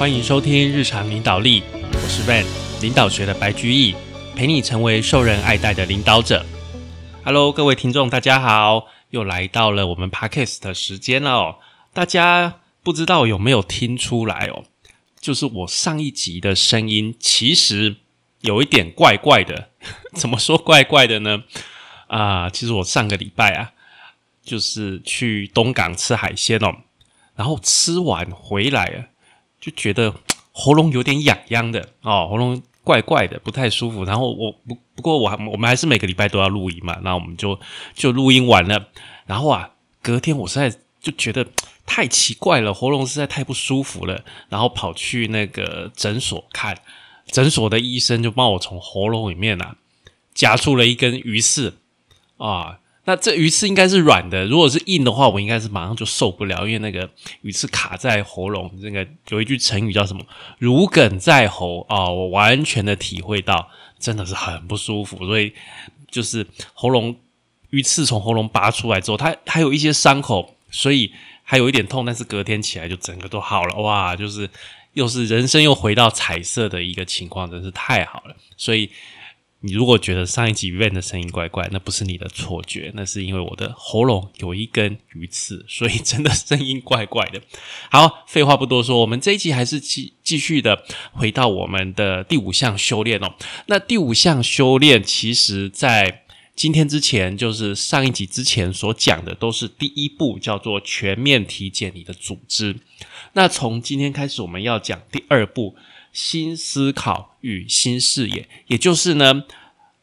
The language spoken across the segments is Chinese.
欢迎收听日常领导力，我是 Van，领导学的白居易，陪你成为受人爱戴的领导者。Hello，各位听众，大家好，又来到了我们 Podcast 的时间了哦。大家不知道有没有听出来哦？就是我上一集的声音其实有一点怪怪的。怎么说怪怪的呢？啊，其实我上个礼拜啊，就是去东港吃海鲜哦，然后吃完回来。就觉得 喉咙有点痒痒的哦，喉咙怪怪的，不太舒服。然后我不不过我我们还是每个礼拜都要录音嘛，那我们就就录音完了。然后啊，隔天我实在就觉得 太奇怪了，喉咙实在太不舒服了。然后跑去那个诊所看，诊所的医生就帮我从喉咙里面啊夹出了一根鱼刺啊。那这鱼刺应该是软的，如果是硬的话，我应该是马上就受不了，因为那个鱼刺卡在喉咙。那个有一句成语叫什么“如鲠在喉”啊，我完全的体会到，真的是很不舒服。所以就是喉咙鱼刺从喉咙拔出来之后，它还有一些伤口，所以还有一点痛，但是隔天起来就整个都好了。哇，就是又是人生又回到彩色的一个情况，真是太好了。所以。你如果觉得上一集 Van 的声音怪怪，那不是你的错觉，那是因为我的喉咙有一根鱼刺，所以真的声音怪怪的。好，废话不多说，我们这一集还是继继续的回到我们的第五项修炼哦。那第五项修炼，其实在今天之前，就是上一集之前所讲的，都是第一步，叫做全面体检你的组织。那从今天开始，我们要讲第二步。新思考与新视野，也就是呢，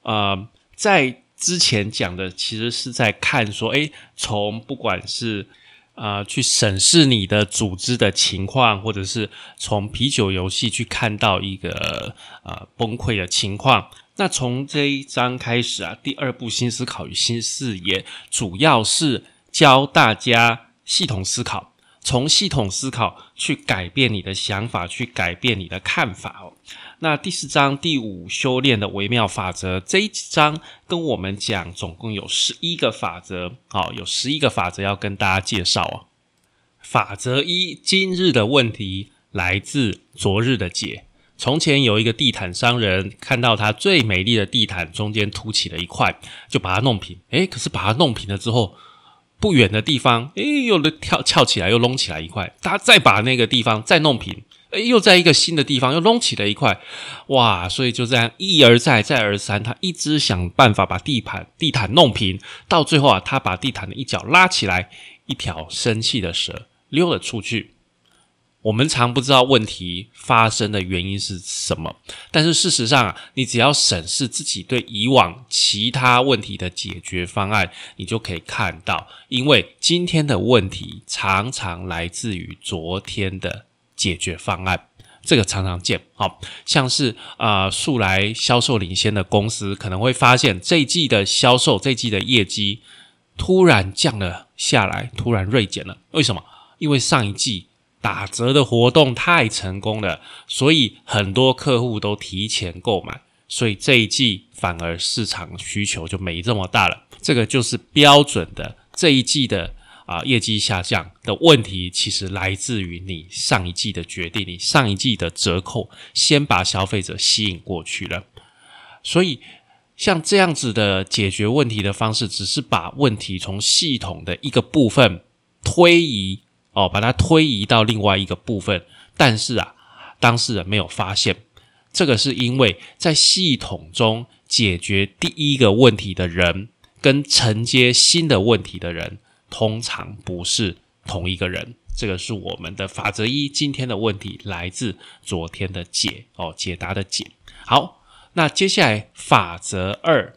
呃，在之前讲的，其实是在看说，诶，从不管是啊，去审视你的组织的情况，或者是从啤酒游戏去看到一个呃崩溃的情况。那从这一章开始啊，第二步新思考与新视野，主要是教大家系统思考。从系统思考去改变你的想法，去改变你的看法哦。那第四章第五修炼的微妙法则这一章跟我们讲，总共有十一个法则，好，有十一个法则要跟大家介绍哦。法则一：今日的问题来自昨日的解。从前有一个地毯商人，看到他最美丽的地毯中间凸起了一块，就把它弄平。诶，可是把它弄平了之后。不远的地方，哎，又跳翘起来，又隆起来一块。他再把那个地方再弄平，又在一个新的地方又隆起了一块。哇！所以就这样一而再，再而三，他一直想办法把地毯地毯弄平。到最后啊，他把地毯的一角拉起来，一条生气的蛇溜了出去。我们常不知道问题发生的原因是什么，但是事实上啊，你只要审视自己对以往其他问题的解决方案，你就可以看到，因为今天的问题常常来自于昨天的解决方案，这个常常见。好像是啊，素来销售领先的公司可能会发现这一季的销售，这一季的业绩突然降了下来，突然锐减了。为什么？因为上一季。打折的活动太成功了，所以很多客户都提前购买，所以这一季反而市场需求就没这么大了。这个就是标准的这一季的啊业绩下降的问题，其实来自于你上一季的决定，你上一季的折扣先把消费者吸引过去了。所以像这样子的解决问题的方式，只是把问题从系统的一个部分推移。哦，把它推移到另外一个部分，但是啊，当事人没有发现，这个是因为在系统中解决第一个问题的人，跟承接新的问题的人，通常不是同一个人。这个是我们的法则一。今天的问题来自昨天的解，哦，解答的解。好，那接下来法则二，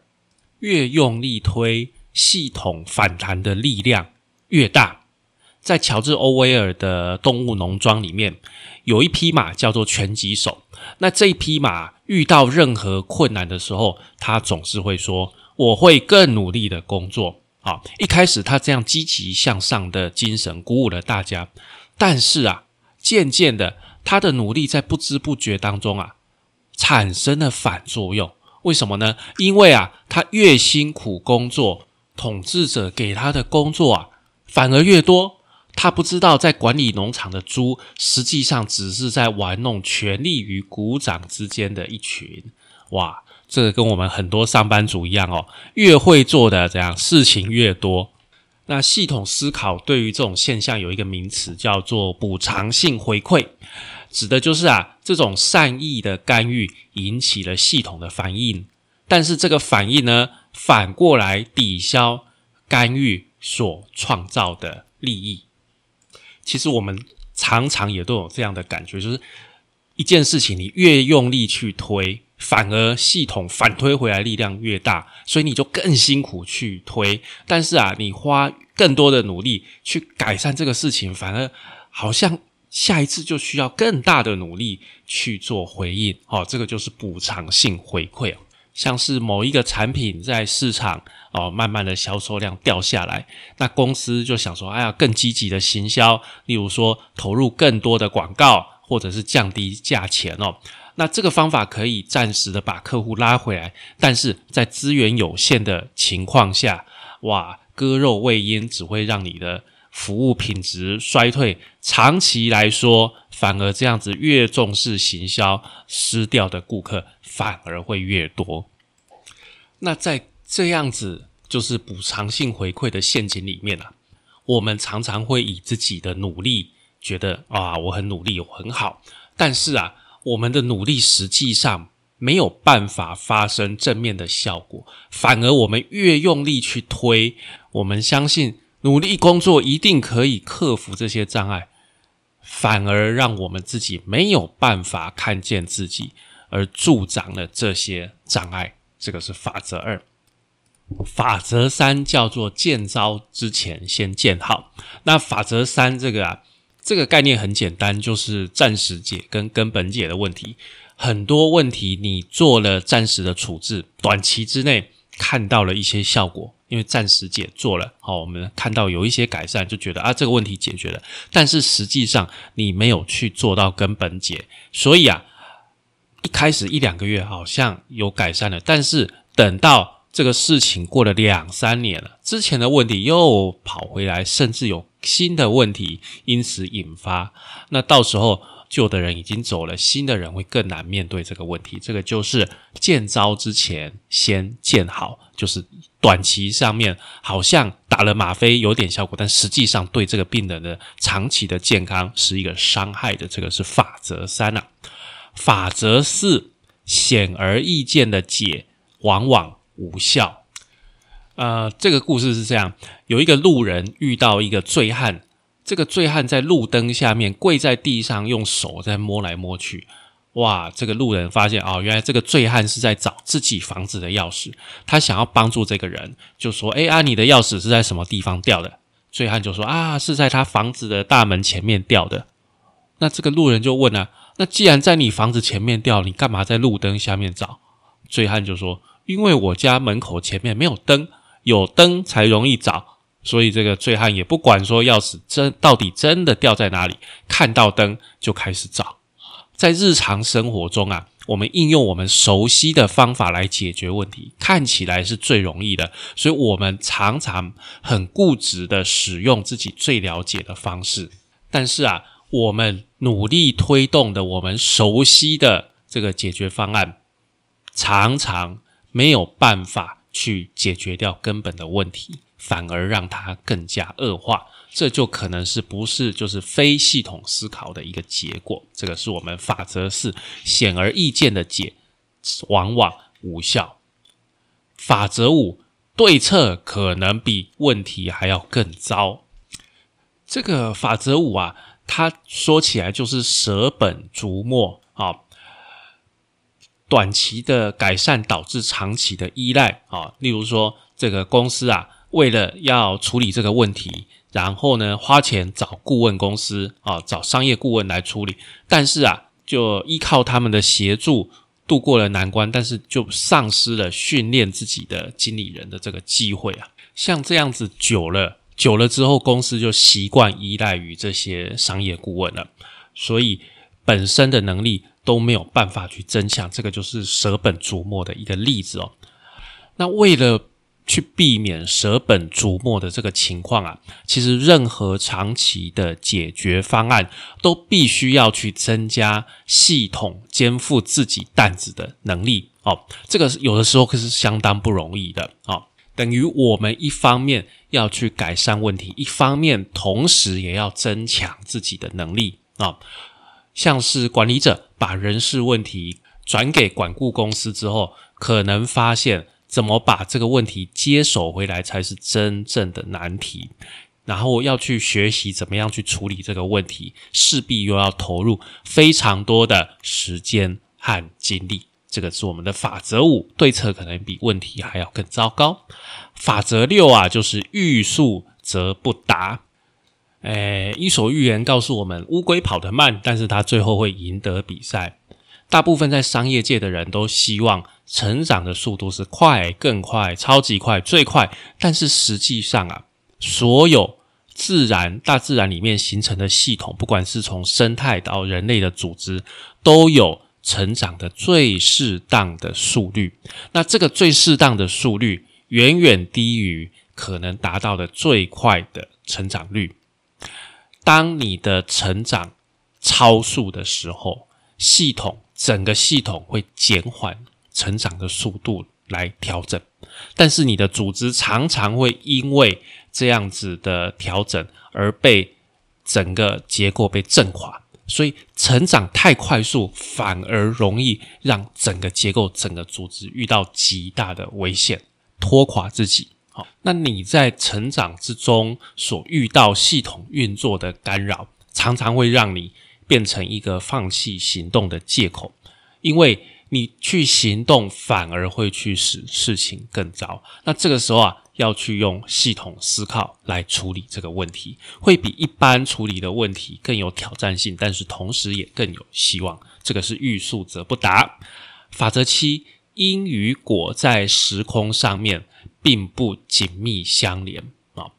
越用力推，系统反弹的力量越大。在乔治·欧威尔的《动物农庄》里面，有一匹马叫做拳击手。那这一匹马遇到任何困难的时候，他总是会说：“我会更努力的工作。”啊，一开始他这样积极向上的精神鼓舞了大家，但是啊，渐渐的，他的努力在不知不觉当中啊，产生了反作用。为什么呢？因为啊，他越辛苦工作，统治者给他的工作啊，反而越多。他不知道在管理农场的猪，实际上只是在玩弄权力与股掌之间的一群。哇，这跟我们很多上班族一样哦，越会做的这样事情越多。那系统思考对于这种现象有一个名词叫做补偿性回馈，指的就是啊，这种善意的干预引起了系统的反应，但是这个反应呢，反过来抵消干预所创造的利益。其实我们常常也都有这样的感觉，就是一件事情你越用力去推。反而系统反推回来力量越大，所以你就更辛苦去推。但是啊，你花更多的努力去改善这个事情，反而好像下一次就需要更大的努力去做回应。哦，这个就是补偿性回馈像是某一个产品在市场哦，慢慢的销售量掉下来，那公司就想说，哎呀，更积极的行销，例如说投入更多的广告，或者是降低价钱哦。那这个方法可以暂时的把客户拉回来，但是在资源有限的情况下，哇，割肉喂鹰只会让你的服务品质衰退。长期来说，反而这样子越重视行销，失掉的顾客反而会越多。那在这样子就是补偿性回馈的陷阱里面啊，我们常常会以自己的努力觉得啊，我很努力，我很好，但是啊。我们的努力实际上没有办法发生正面的效果，反而我们越用力去推，我们相信努力工作一定可以克服这些障碍，反而让我们自己没有办法看见自己，而助长了这些障碍。这个是法则二，法则三叫做见招之前先见好。那法则三这个啊。这个概念很简单，就是暂时解跟根本解的问题。很多问题你做了暂时的处置，短期之内看到了一些效果，因为暂时解做了，好，我们看到有一些改善，就觉得啊这个问题解决了。但是实际上你没有去做到根本解，所以啊，一开始一两个月好像有改善了，但是等到。这个事情过了两三年了，之前的问题又跑回来，甚至有新的问题因此引发。那到时候旧的人已经走了，新的人会更难面对这个问题。这个就是见招之前先见好，就是短期上面好像打了吗啡有点效果，但实际上对这个病人的长期的健康是一个伤害的。这个是法则三啊。法则四，显而易见的解往往。无效。呃，这个故事是这样：有一个路人遇到一个醉汉，这个醉汉在路灯下面跪在地上，用手在摸来摸去。哇！这个路人发现哦，原来这个醉汉是在找自己房子的钥匙，他想要帮助这个人，就说：“哎啊，你的钥匙是在什么地方掉的？”醉汉就说：“啊，是在他房子的大门前面掉的。”那这个路人就问了：“那既然在你房子前面掉，你干嘛在路灯下面找？”醉汉就说。因为我家门口前面没有灯，有灯才容易找，所以这个醉汉也不管说钥匙真到底真的掉在哪里，看到灯就开始找。在日常生活中啊，我们应用我们熟悉的方法来解决问题，看起来是最容易的，所以我们常常很固执的使用自己最了解的方式。但是啊，我们努力推动的我们熟悉的这个解决方案，常常。没有办法去解决掉根本的问题，反而让它更加恶化，这就可能是不是就是非系统思考的一个结果。这个是我们法则四显而易见的解，往往无效。法则五，对策可能比问题还要更糟。这个法则五啊，它说起来就是舍本逐末。短期的改善导致长期的依赖啊，例如说这个公司啊，为了要处理这个问题，然后呢花钱找顾问公司啊，找商业顾问来处理，但是啊，就依靠他们的协助度过了难关，但是就丧失了训练自己的经理人的这个机会啊。像这样子久了，久了之后，公司就习惯依赖于这些商业顾问了，所以本身的能力。都没有办法去增强，这个就是舍本逐末的一个例子哦。那为了去避免舍本逐末的这个情况啊，其实任何长期的解决方案都必须要去增加系统肩负自己担子的能力哦。这个有的时候可是相当不容易的哦。等于我们一方面要去改善问题，一方面同时也要增强自己的能力啊。像是管理者把人事问题转给管顾公司之后，可能发现。怎么把这个问题接手回来才是真正的难题，然后要去学习怎么样去处理这个问题，势必又要投入非常多的时间和精力。这个是我们的法则五，对策可能比问题还要更糟糕。法则六啊，就是欲速则不达。诶，伊索寓言告诉我们，乌龟跑得慢，但是它最后会赢得比赛。大部分在商业界的人都希望成长的速度是快、更快、超级快、最快。但是实际上啊，所有自然、大自然里面形成的系统，不管是从生态到人类的组织，都有成长的最适当的速率。那这个最适当的速率，远远低于可能达到的最快的成长率。当你的成长超速的时候，系统。整个系统会减缓成长的速度来调整，但是你的组织常常会因为这样子的调整而被整个结构被震垮，所以成长太快速反而容易让整个结构、整个组织遇到极大的危险，拖垮自己。好，那你在成长之中所遇到系统运作的干扰，常常会让你。变成一个放弃行动的借口，因为你去行动反而会去使事情更糟。那这个时候啊，要去用系统思考来处理这个问题，会比一般处理的问题更有挑战性，但是同时也更有希望。这个是欲速则不达。法则七：因与果在时空上面并不紧密相连啊，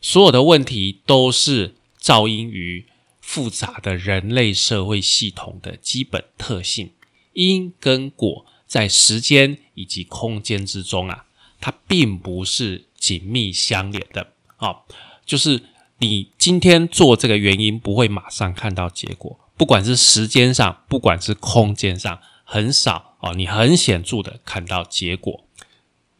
所有的问题都是噪音于。复杂的人类社会系统的基本特性，因跟果在时间以及空间之中啊，它并不是紧密相连的。啊，就是你今天做这个原因，不会马上看到结果，不管是时间上，不管是空间上，很少哦，你很显著的看到结果，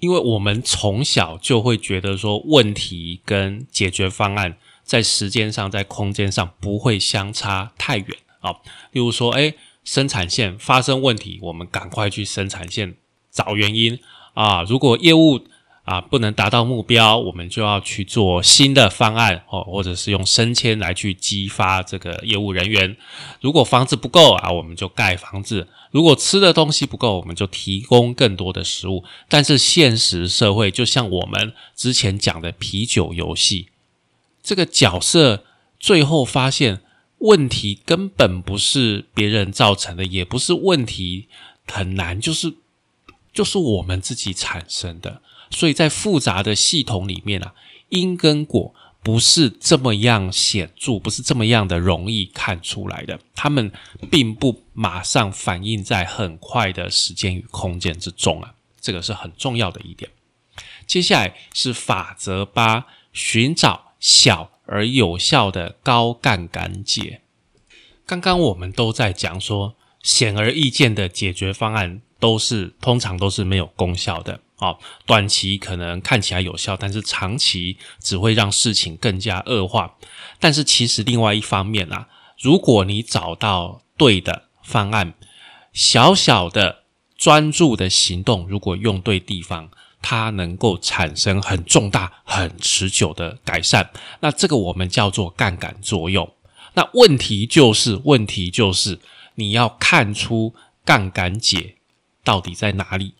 因为我们从小就会觉得说，问题跟解决方案。在时间上，在空间上不会相差太远啊。例如说，哎，生产线发生问题，我们赶快去生产线找原因啊。如果业务啊不能达到目标，我们就要去做新的方案哦，或者是用升迁来去激发这个业务人员。如果房子不够啊，我们就盖房子；如果吃的东西不够，我们就提供更多的食物。但是现实社会就像我们之前讲的啤酒游戏。这个角色最后发现问题根本不是别人造成的，也不是问题很难，就是就是我们自己产生的。所以在复杂的系统里面啊，因跟果不是这么样显著，不是这么样的容易看出来的。他们并不马上反映在很快的时间与空间之中啊，这个是很重要的一点。接下来是法则八，寻找。小而有效的高杠杆解。刚刚我们都在讲说，显而易见的解决方案都是通常都是没有功效的啊。短期可能看起来有效，但是长期只会让事情更加恶化。但是其实另外一方面啊，如果你找到对的方案，小小的专注的行动，如果用对地方。它能够产生很重大、很持久的改善，那这个我们叫做杠杆作用。那问题就是，问题就是你要看出杠杆解到底在哪里，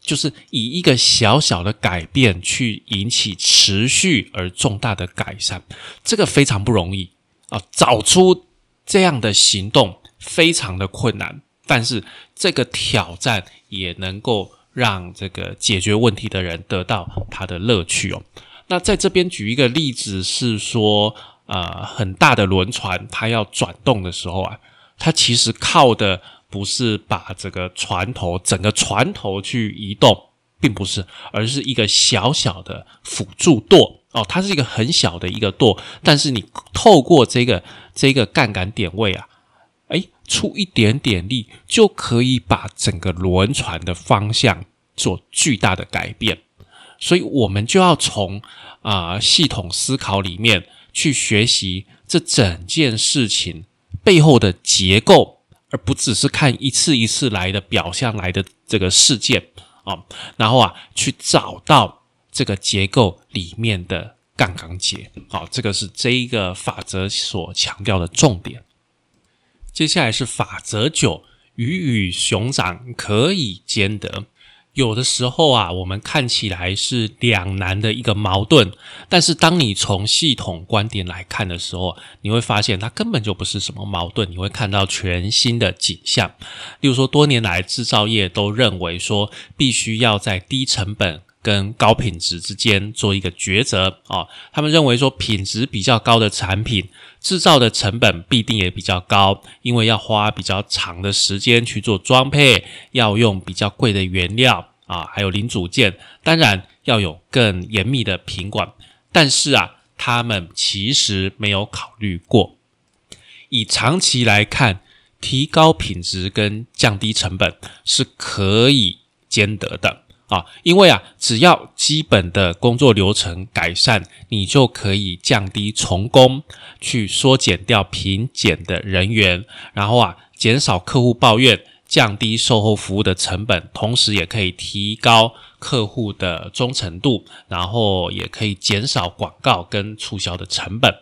就是以一个小小的改变去引起持续而重大的改善，这个非常不容易啊！找出这样的行动非常的困难，但是这个挑战也能够。让这个解决问题的人得到他的乐趣哦。那在这边举一个例子是说，呃，很大的轮船它要转动的时候啊，它其实靠的不是把这个船头整个船头去移动并不是，而是一个小小的辅助舵。哦，它是一个很小的一个舵，但是你透过这个这个杠杆点位啊，哎，出一点点力就可以把整个轮船的方向做巨大的改变，所以我们就要从啊系统思考里面去学习这整件事情背后的结构，而不只是看一次一次来的表象来的这个事件。啊，然后啊，去找到这个结构里面的杠杆结，好，这个是这一个法则所强调的重点。接下来是法则九，鱼与熊掌可以兼得。有的时候啊，我们看起来是两难的一个矛盾，但是当你从系统观点来看的时候，你会发现它根本就不是什么矛盾，你会看到全新的景象。例如说，多年来制造业都认为说，必须要在低成本跟高品质之间做一个抉择啊。他们认为说，品质比较高的产品，制造的成本必定也比较高，因为要花比较长的时间去做装配，要用比较贵的原料。啊，还有零组件，当然要有更严密的品管，但是啊，他们其实没有考虑过，以长期来看，提高品质跟降低成本是可以兼得的啊，因为啊，只要基本的工作流程改善，你就可以降低重工，去缩减掉品检的人员，然后啊，减少客户抱怨。降低售后服务的成本，同时也可以提高客户的忠诚度，然后也可以减少广告跟促销的成本。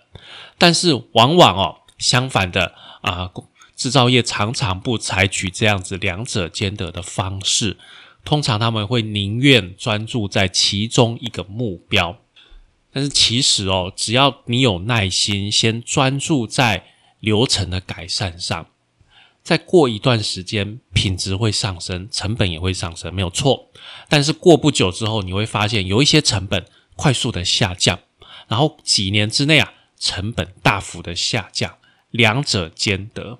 但是，往往哦，相反的啊，制造业常常不采取这样子两者兼得的方式，通常他们会宁愿专注在其中一个目标。但是，其实哦，只要你有耐心，先专注在流程的改善上。再过一段时间，品质会上升，成本也会上升，没有错。但是过不久之后，你会发现有一些成本快速的下降，然后几年之内啊，成本大幅的下降，两者兼得。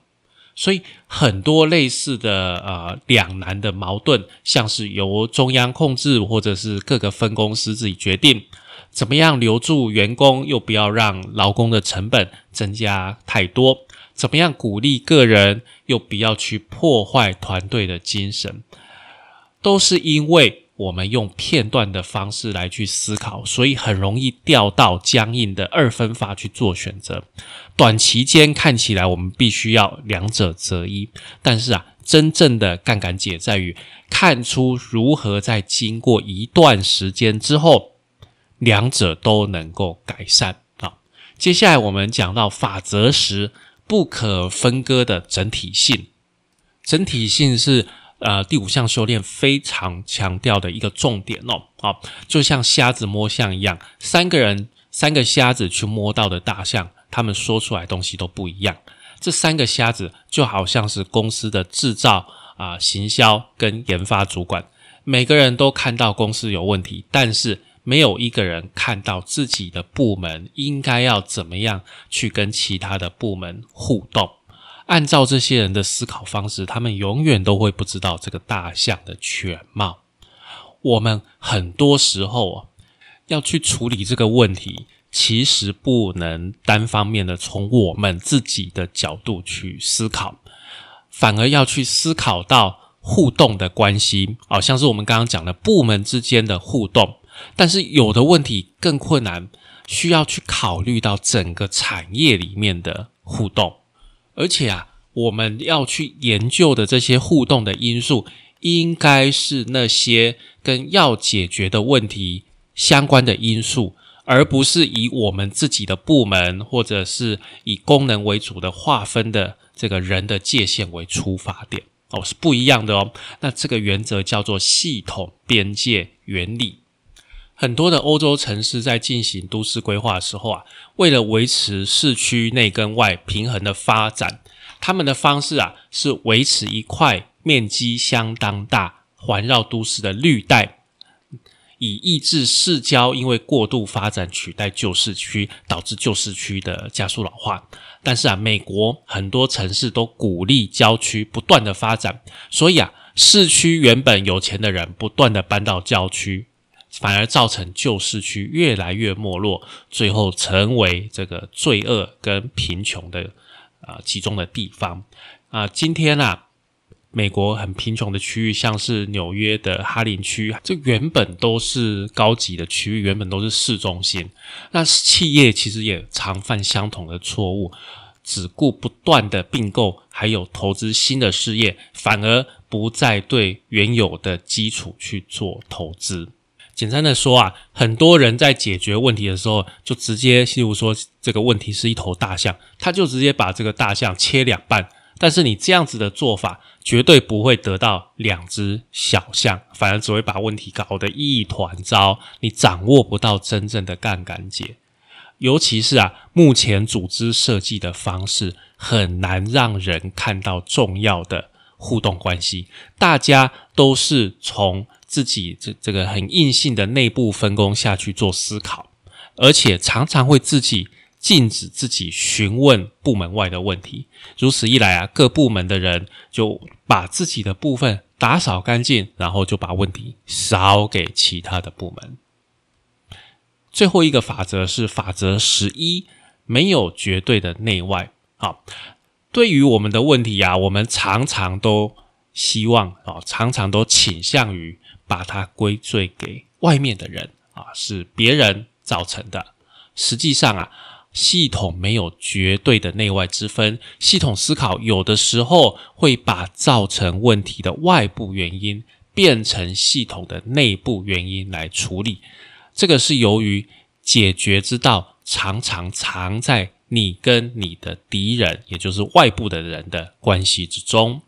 所以很多类似的呃两难的矛盾，像是由中央控制，或者是各个分公司自己决定，怎么样留住员工，又不要让劳工的成本增加太多。怎么样鼓励个人，又不要去破坏团队的精神，都是因为我们用片段的方式来去思考，所以很容易掉到僵硬的二分法去做选择。短期间看起来我们必须要两者择一，但是啊，真正的杠杆解在于看出如何在经过一段时间之后，两者都能够改善啊。接下来我们讲到法则时。不可分割的整体性，整体性是呃第五项修炼非常强调的一个重点哦。好，就像瞎子摸象一样，三个人三个瞎子去摸到的大象，他们说出来东西都不一样。这三个瞎子就好像是公司的制造啊、行销跟研发主管，每个人都看到公司有问题，但是。没有一个人看到自己的部门应该要怎么样去跟其他的部门互动。按照这些人的思考方式，他们永远都会不知道这个大象的全貌。我们很多时候啊，要去处理这个问题，其实不能单方面的从我们自己的角度去思考，反而要去思考到互动的关系，好像是我们刚刚讲的部门之间的互动。但是有的问题更困难，需要去考虑到整个产业里面的互动，而且啊，我们要去研究的这些互动的因素，应该是那些跟要解决的问题相关的因素，而不是以我们自己的部门或者是以功能为主的划分的这个人的界限为出发点哦，是不一样的哦。那这个原则叫做系统边界原理。很多的欧洲城市在进行都市规划的时候啊，为了维持市区内跟外平衡的发展，他们的方式啊是维持一块面积相当大、环绕都市的绿带，以抑制市郊因为过度发展取代旧市区，导致旧市区的加速老化。但是啊，美国很多城市都鼓励郊区不断的发展，所以啊。市区原本有钱的人不断的搬到郊区，反而造成旧市区越来越没落，最后成为这个罪恶跟贫穷的啊集中的地方啊。今天啊。美国很贫穷的区域，像是纽约的哈林区，这原本都是高级的区域，原本都是市中心。那企业其实也常犯相同的错误，只顾不断的并购，还有投资新的事业，反而不再对原有的基础去做投资。简单的说啊，很多人在解决问题的时候，就直接，例如说这个问题是一头大象，他就直接把这个大象切两半。但是你这样子的做法，绝对不会得到两只小象，反而只会把问题搞得一团糟。你掌握不到真正的杠杆解，尤其是啊，目前组织设计的方式很难让人看到重要的互动关系。大家都是从自己这这个很硬性的内部分工下去做思考，而且常常会自己。禁止自己询问部门外的问题，如此一来啊，各部门的人就把自己的部分打扫干净，然后就把问题扫给其他的部门。最后一个法则是法则十一，没有绝对的内外。好，对于我们的问题啊，我们常常都希望啊，常常都倾向于把它归罪给外面的人啊，是别人造成的。实际上啊。系统没有绝对的内外之分，系统思考有的时候会把造成问题的外部原因变成系统的内部原因来处理。这个是由于解决之道常常藏在你跟你的敌人，也就是外部的人的关系之中。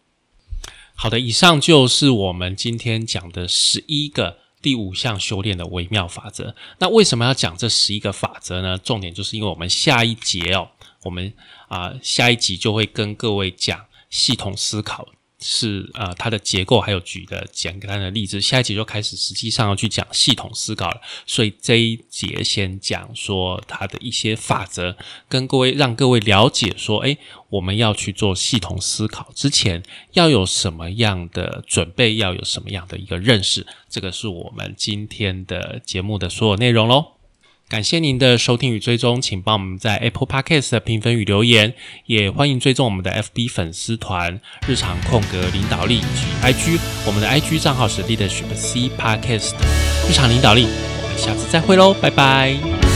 好的，以上就是我们今天讲的十一个。第五项修炼的微妙法则，那为什么要讲这十一个法则呢？重点就是因为我们下一节哦，我们啊下一集就会跟各位讲系统思考。是呃，它的结构还有举的简单的例子，下一节就开始实际上要去讲系统思考了。所以这一节先讲说它的一些法则，跟各位让各位了解说，诶，我们要去做系统思考之前要有什么样的准备，要有什么样的一个认识。这个是我们今天的节目的所有内容喽。感谢您的收听与追踪，请帮我们在 Apple Podcast 评分与留言，也欢迎追踪我们的 FB 粉丝团“日常空格领导力”以及 IG，我们的 IG 账号是 leaderhipc Podcast，日常领导力。我们下次再会喽，拜拜。